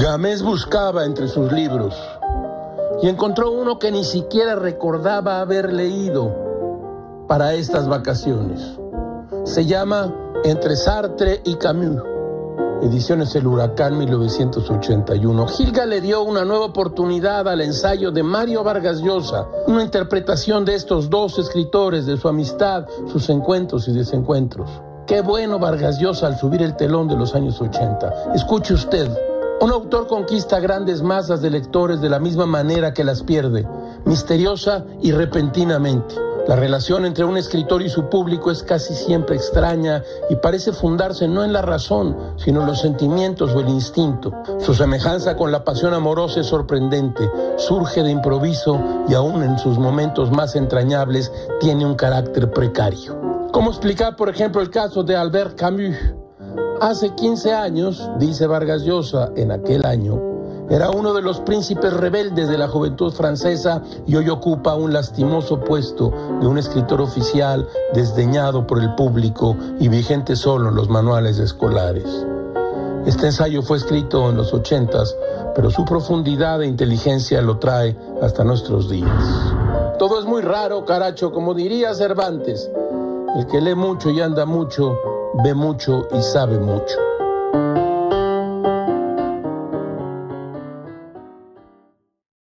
Gamés buscaba entre sus libros y encontró uno que ni siquiera recordaba haber leído para estas vacaciones. Se llama Entre Sartre y Camus, ediciones El Huracán 1981. Gilga le dio una nueva oportunidad al ensayo de Mario Vargas Llosa, una interpretación de estos dos escritores, de su amistad, sus encuentros y desencuentros. Qué bueno Vargas Llosa al subir el telón de los años 80. Escuche usted, un autor conquista grandes masas de lectores de la misma manera que las pierde, misteriosa y repentinamente. La relación entre un escritor y su público es casi siempre extraña y parece fundarse no en la razón, sino en los sentimientos o el instinto. Su semejanza con la pasión amorosa es sorprendente, surge de improviso y aún en sus momentos más entrañables tiene un carácter precario. ¿Cómo explicar, por ejemplo, el caso de Albert Camus? Hace 15 años, dice Vargas Llosa, en aquel año, era uno de los príncipes rebeldes de la juventud francesa y hoy ocupa un lastimoso puesto de un escritor oficial desdeñado por el público y vigente solo en los manuales escolares. Este ensayo fue escrito en los ochentas, pero su profundidad e inteligencia lo trae hasta nuestros días. Todo es muy raro, caracho, como diría Cervantes. El que lee mucho y anda mucho, ve mucho y sabe mucho.